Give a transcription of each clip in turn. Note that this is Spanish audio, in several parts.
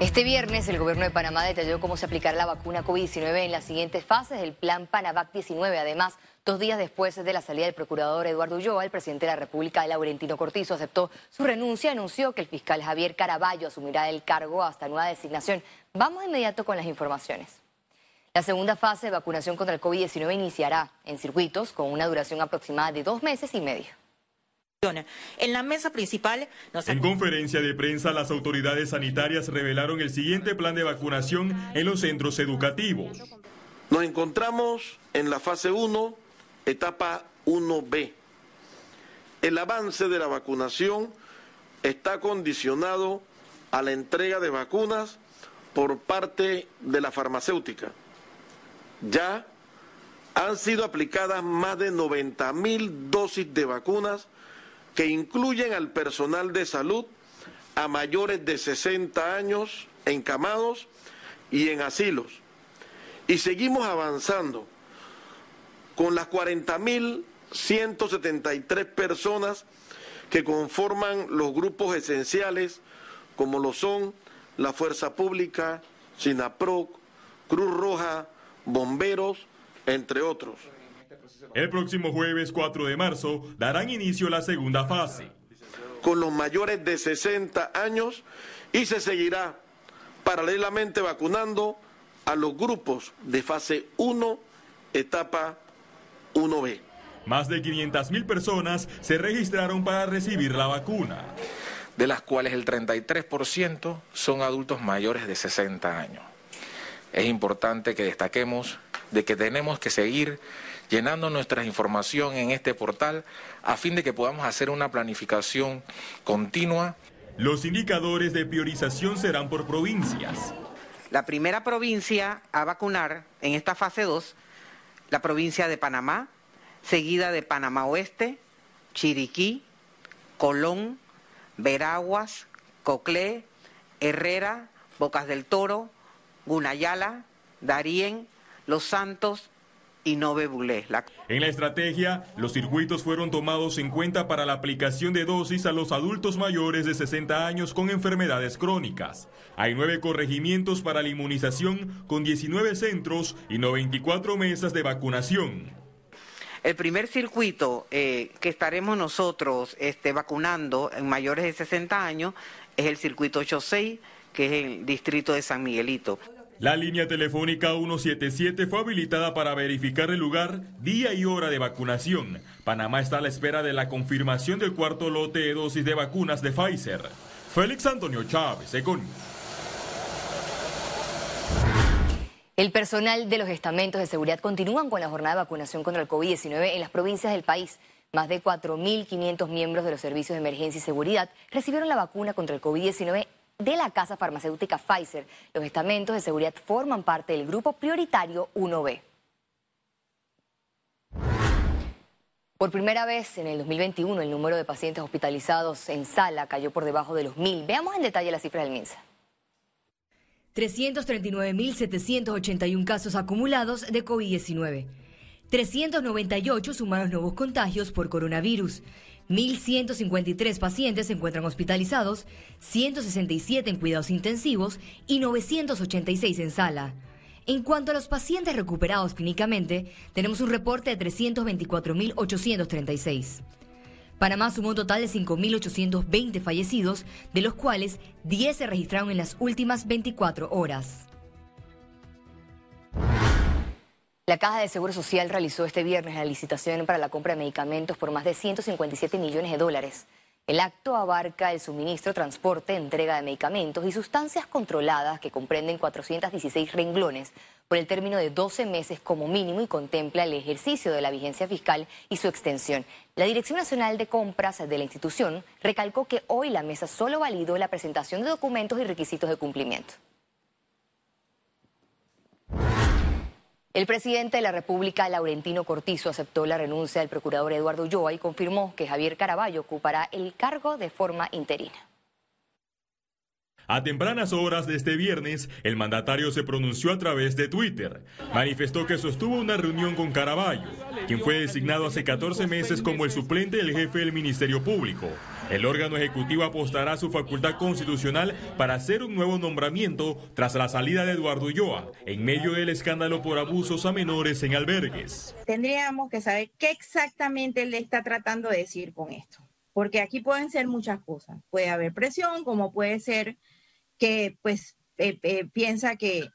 Este viernes el gobierno de Panamá detalló cómo se aplicará la vacuna COVID-19 en las siguientes fases del plan Panavac 19. Además, dos días después de la salida del procurador Eduardo Ulloa, el presidente de la República, Laurentino Cortizo, aceptó su renuncia y anunció que el fiscal Javier Caraballo asumirá el cargo hasta nueva designación. Vamos de inmediato con las informaciones. La segunda fase de vacunación contra el COVID-19 iniciará en circuitos con una duración aproximada de dos meses y medio. En la mesa principal En conferencia de prensa, las autoridades sanitarias revelaron el siguiente plan de vacunación en los centros educativos. Nos encontramos en la fase 1, etapa 1B. El avance de la vacunación está condicionado a la entrega de vacunas por parte de la farmacéutica. Ya han sido aplicadas más de 90 mil dosis de vacunas que incluyen al personal de salud, a mayores de 60 años, encamados y en asilos. Y seguimos avanzando con las 40.173 personas que conforman los grupos esenciales, como lo son la Fuerza Pública, SINAPROC, Cruz Roja, Bomberos, entre otros. El próximo jueves 4 de marzo darán inicio la segunda fase. Con los mayores de 60 años y se seguirá paralelamente vacunando a los grupos de fase 1, etapa 1B. Más de 500 mil personas se registraron para recibir la vacuna. De las cuales el 33% son adultos mayores de 60 años. Es importante que destaquemos de que tenemos que seguir llenando nuestra información en este portal a fin de que podamos hacer una planificación continua. Los indicadores de priorización serán por provincias. La primera provincia a vacunar en esta fase 2, la provincia de Panamá, seguida de Panamá Oeste, Chiriquí, Colón, Veraguas, Coclé, Herrera, Bocas del Toro, Gunayala, Darién, Los Santos, y no En la estrategia, los circuitos fueron tomados en cuenta para la aplicación de dosis a los adultos mayores de 60 años con enfermedades crónicas. Hay nueve corregimientos para la inmunización con 19 centros y 94 mesas de vacunación. El primer circuito eh, que estaremos nosotros este, vacunando en mayores de 60 años es el circuito 86, que es el distrito de San Miguelito. La línea telefónica 177 fue habilitada para verificar el lugar, día y hora de vacunación. Panamá está a la espera de la confirmación del cuarto lote de dosis de vacunas de Pfizer. Félix Antonio Chávez, Econ. El personal de los estamentos de seguridad continúan con la jornada de vacunación contra el COVID-19 en las provincias del país. Más de 4.500 miembros de los servicios de emergencia y seguridad recibieron la vacuna contra el COVID-19 de la casa farmacéutica Pfizer. Los estamentos de seguridad forman parte del grupo prioritario 1B. Por primera vez en el 2021 el número de pacientes hospitalizados en sala cayó por debajo de los mil. Veamos en detalle las cifras del MINSA. 339.781 casos acumulados de COVID-19. 398 sumaron nuevos contagios por coronavirus. 1.153 pacientes se encuentran hospitalizados, 167 en cuidados intensivos y 986 en sala. En cuanto a los pacientes recuperados clínicamente, tenemos un reporte de 324.836. Panamá sumó un total de 5.820 fallecidos, de los cuales 10 se registraron en las últimas 24 horas. La Caja de Seguro Social realizó este viernes la licitación para la compra de medicamentos por más de 157 millones de dólares. El acto abarca el suministro, transporte, entrega de medicamentos y sustancias controladas que comprenden 416 renglones por el término de 12 meses como mínimo y contempla el ejercicio de la vigencia fiscal y su extensión. La Dirección Nacional de Compras de la institución recalcó que hoy la mesa solo validó la presentación de documentos y requisitos de cumplimiento. El presidente de la República, Laurentino Cortizo, aceptó la renuncia del procurador Eduardo Ulloa y confirmó que Javier Caraballo ocupará el cargo de forma interina. A tempranas horas de este viernes, el mandatario se pronunció a través de Twitter. Manifestó que sostuvo una reunión con Caraballo, quien fue designado hace 14 meses como el suplente del jefe del Ministerio Público. El órgano ejecutivo apostará a su facultad constitucional para hacer un nuevo nombramiento tras la salida de Eduardo Ulloa en medio del escándalo por abusos a menores en albergues. Tendríamos que saber qué exactamente le está tratando de decir con esto, porque aquí pueden ser muchas cosas. Puede haber presión, como puede ser que pues eh, eh, piensa que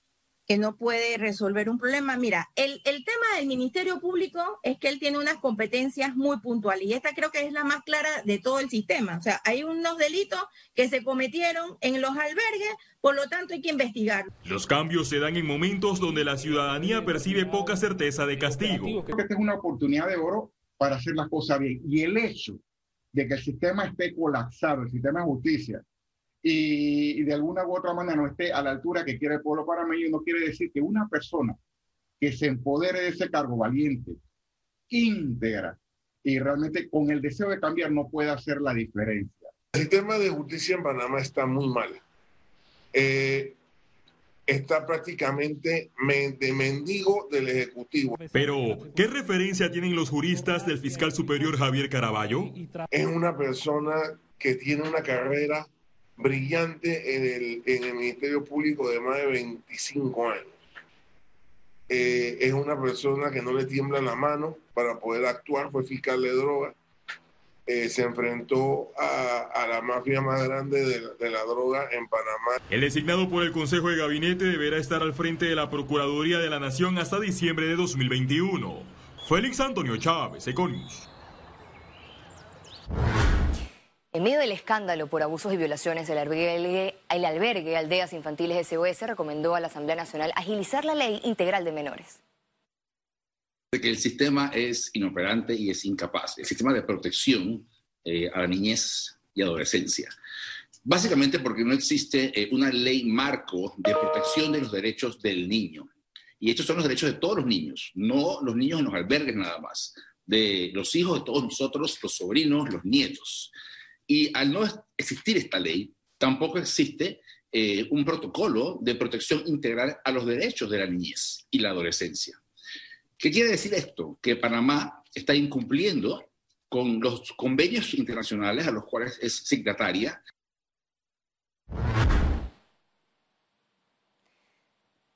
que no puede resolver un problema. Mira, el, el, tema del Ministerio Público es que él tiene unas competencias muy puntuales y esta creo que es la más clara de todo el sistema. O sea, hay unos delitos que se cometieron en los albergues, por lo tanto hay que investigar. Los cambios se dan en momentos donde la ciudadanía percibe poca certeza de castigo. Creo que esta es una oportunidad de oro para hacer las cosas bien. Y el hecho de que el sistema esté colapsado, el sistema de justicia, y, de alguna u otra manera no esté a la altura que quiere el pueblo panameño, no quiere decir que una persona que se empodere de ese cargo valiente, íntegra y realmente con el deseo de cambiar no puede hacer la diferencia. El sistema de justicia en Panamá está muy mal. Eh, está prácticamente de mendigo del Ejecutivo. Pero, ¿qué referencia tienen los juristas del fiscal superior Javier Caraballo? Es una persona que tiene una carrera brillante en el, en el Ministerio Público de más de 25 años. Eh, es una persona que no le tiembla la mano para poder actuar, fue fiscal de droga, eh, se enfrentó a, a, la mafia más grande de la, de la, droga en Panamá. El designado por el Consejo de Gabinete deberá estar al frente de la Procuraduría de la Nación hasta diciembre de 2021. Félix Antonio Chávez, Econius. En medio del escándalo por abusos y violaciones, el albergue, el albergue Aldeas Infantiles SOS recomendó a la Asamblea Nacional agilizar la ley integral de menores. De que el sistema es inoperante y es incapaz, el sistema de protección eh, a la niñez y adolescencia. Básicamente porque no existe eh, una ley marco de protección de los derechos del niño. Y estos son los derechos de todos los niños, no los niños en los albergues nada más, de los hijos de todos nosotros, los sobrinos, los nietos. Y al no existir esta ley, tampoco existe eh, un protocolo de protección integral a los derechos de la niñez y la adolescencia. ¿Qué quiere decir esto? Que Panamá está incumpliendo con los convenios internacionales a los cuales es signataria.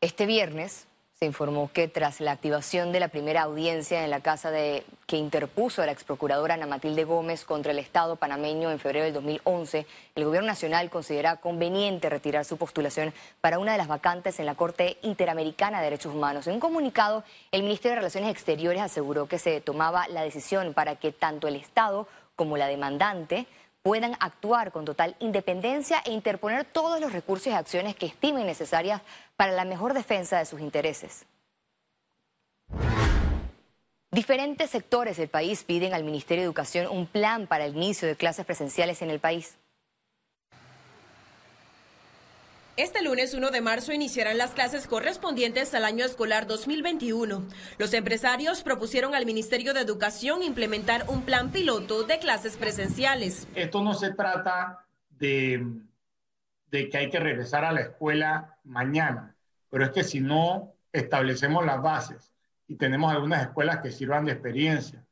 Este viernes, se informó que tras la activación de la primera audiencia en la casa de, que interpuso la exprocuradora Ana Matilde Gómez contra el Estado panameño en febrero del 2011, el Gobierno Nacional considera conveniente retirar su postulación para una de las vacantes en la Corte Interamericana de Derechos Humanos. En un comunicado, el Ministerio de Relaciones Exteriores aseguró que se tomaba la decisión para que tanto el Estado como la demandante puedan actuar con total independencia e interponer todos los recursos y acciones que estimen necesarias para la mejor defensa de sus intereses. Diferentes sectores del país piden al Ministerio de Educación un plan para el inicio de clases presenciales en el país. Este lunes 1 de marzo iniciarán las clases correspondientes al año escolar 2021. Los empresarios propusieron al Ministerio de Educación implementar un plan piloto de clases presenciales. Esto no se trata de, de que hay que regresar a la escuela mañana, pero es que si no establecemos las bases y tenemos algunas escuelas que sirvan de experiencia,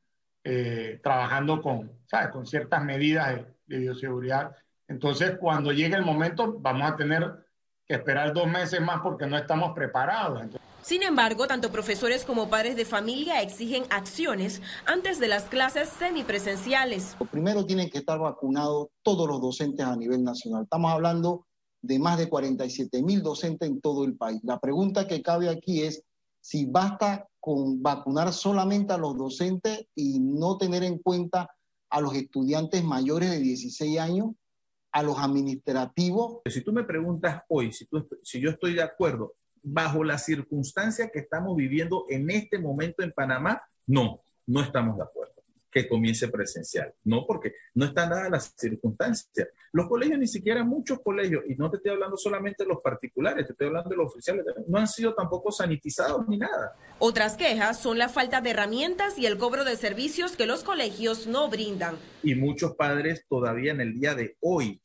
eh, trabajando con, ¿sabes? con ciertas medidas de, de bioseguridad, entonces cuando llegue el momento vamos a tener que esperar dos meses más porque no estamos preparados. Sin embargo, tanto profesores como padres de familia exigen acciones antes de las clases semipresenciales. Primero tienen que estar vacunados todos los docentes a nivel nacional. Estamos hablando de más de 47 mil docentes en todo el país. La pregunta que cabe aquí es si basta con vacunar solamente a los docentes y no tener en cuenta a los estudiantes mayores de 16 años a los administrativos. Si tú me preguntas hoy si, tú, si yo estoy de acuerdo bajo la circunstancia que estamos viviendo en este momento en Panamá, no, no estamos de acuerdo que comience presencial. No, porque no están dadas las circunstancias. Los colegios, ni siquiera muchos colegios, y no te estoy hablando solamente de los particulares, te estoy hablando de los oficiales, no han sido tampoco sanitizados ni nada. Otras quejas son la falta de herramientas y el cobro de servicios que los colegios no brindan. Y muchos padres todavía en el día de hoy,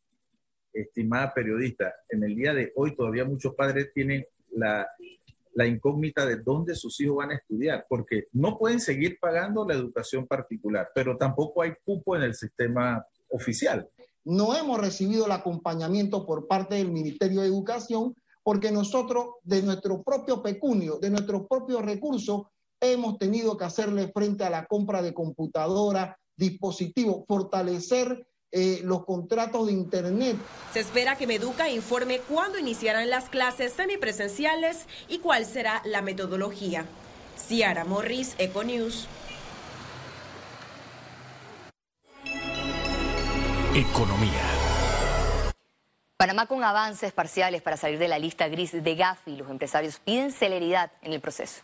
estimada periodista, en el día de hoy todavía muchos padres tienen la la incógnita de dónde sus hijos van a estudiar, porque no pueden seguir pagando la educación particular, pero tampoco hay cupo en el sistema oficial. no hemos recibido el acompañamiento por parte del Ministerio de Educación porque nosotros de nuestro propio pecunio, de nuestros propios recursos, hemos tenido que hacerle frente a la compra de computadoras, dispositivos, fortalecer eh, los contratos de Internet. Se espera que Meduca informe cuándo iniciarán las clases semipresenciales y cuál será la metodología. Ciara Morris, Econews. Economía. Panamá con avances parciales para salir de la lista gris de Gafi. Los empresarios piden celeridad en el proceso.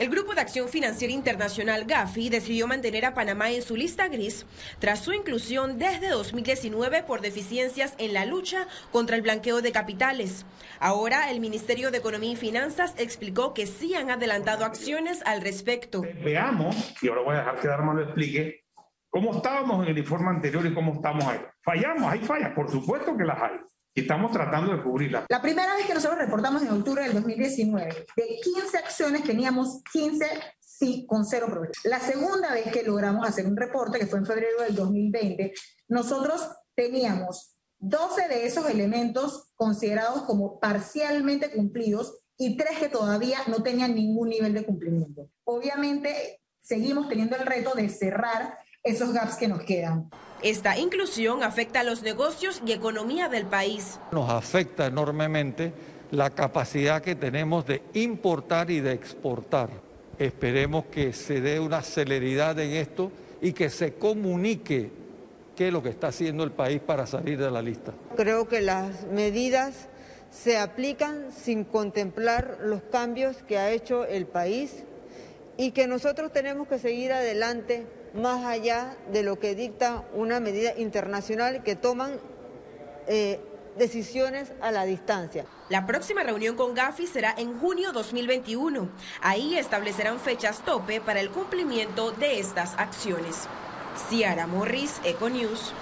El Grupo de Acción Financiera Internacional GAFI decidió mantener a Panamá en su lista gris tras su inclusión desde 2019 por deficiencias en la lucha contra el blanqueo de capitales. Ahora el Ministerio de Economía y Finanzas explicó que sí han adelantado acciones al respecto. Veamos, y ahora voy a dejar que Darma lo explique, cómo estábamos en el informe anterior y cómo estamos ahí. Fallamos, hay fallas, por supuesto que las hay y estamos tratando de cubrirla. La primera vez que nosotros reportamos en octubre del 2019, de 15 acciones teníamos 15 sí con cero problemas. La segunda vez que logramos hacer un reporte, que fue en febrero del 2020, nosotros teníamos 12 de esos elementos considerados como parcialmente cumplidos y tres que todavía no tenían ningún nivel de cumplimiento. Obviamente, seguimos teniendo el reto de cerrar esos gaps que nos quedan. Esta inclusión afecta a los negocios y economía del país. Nos afecta enormemente la capacidad que tenemos de importar y de exportar. Esperemos que se dé una celeridad en esto y que se comunique qué es lo que está haciendo el país para salir de la lista. Creo que las medidas se aplican sin contemplar los cambios que ha hecho el país y que nosotros tenemos que seguir adelante más allá de lo que dicta una medida internacional que toman eh, decisiones a la distancia. La próxima reunión con Gafi será en junio 2021. Ahí establecerán fechas tope para el cumplimiento de estas acciones. Ciara Morris, Econews.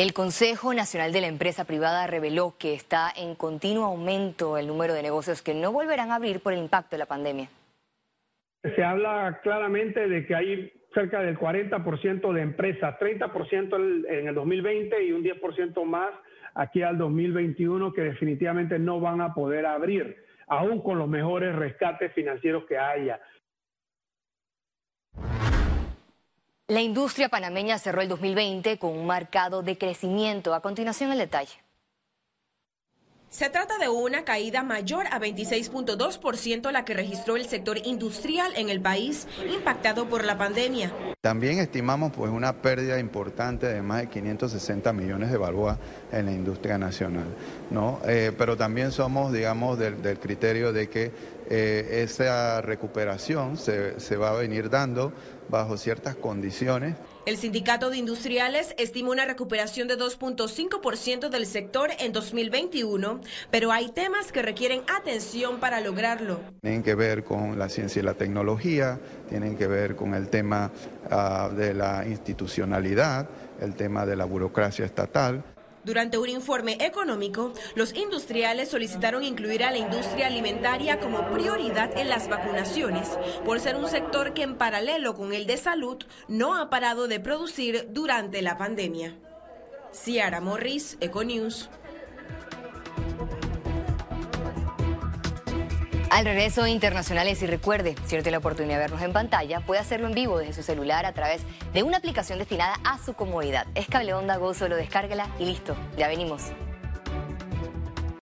El Consejo Nacional de la Empresa Privada reveló que está en continuo aumento el número de negocios que no volverán a abrir por el impacto de la pandemia. Se habla claramente de que hay cerca del 40% de empresas, 30% en el 2020 y un 10% más aquí al 2021 que definitivamente no van a poder abrir, aún con los mejores rescates financieros que haya. La industria panameña cerró el 2020 con un marcado decrecimiento. A continuación el detalle. Se trata de una caída mayor a 26.2% la que registró el sector industrial en el país impactado por la pandemia. También estimamos pues una pérdida importante de más de 560 millones de balboas en la industria nacional, ¿no? Eh, pero también somos, digamos, del, del criterio de que eh, esa recuperación se, se va a venir dando bajo ciertas condiciones. El sindicato de industriales estima una recuperación de 2.5% del sector en 2021, pero hay temas que requieren atención para lograrlo. Tienen que ver con la ciencia y la tecnología, tienen que ver con el tema uh, de la institucionalidad, el tema de la burocracia estatal. Durante un informe económico, los industriales solicitaron incluir a la industria alimentaria como prioridad en las vacunaciones, por ser un sector que en paralelo con el de salud no ha parado de producir durante la pandemia. Ciara Morris, Econews. Al regreso internacionales y recuerde, si tiene la oportunidad de vernos en pantalla, puede hacerlo en vivo desde su celular a través de una aplicación destinada a su comodidad. Es Cable Onda Go, solo descárguela y listo, ya venimos.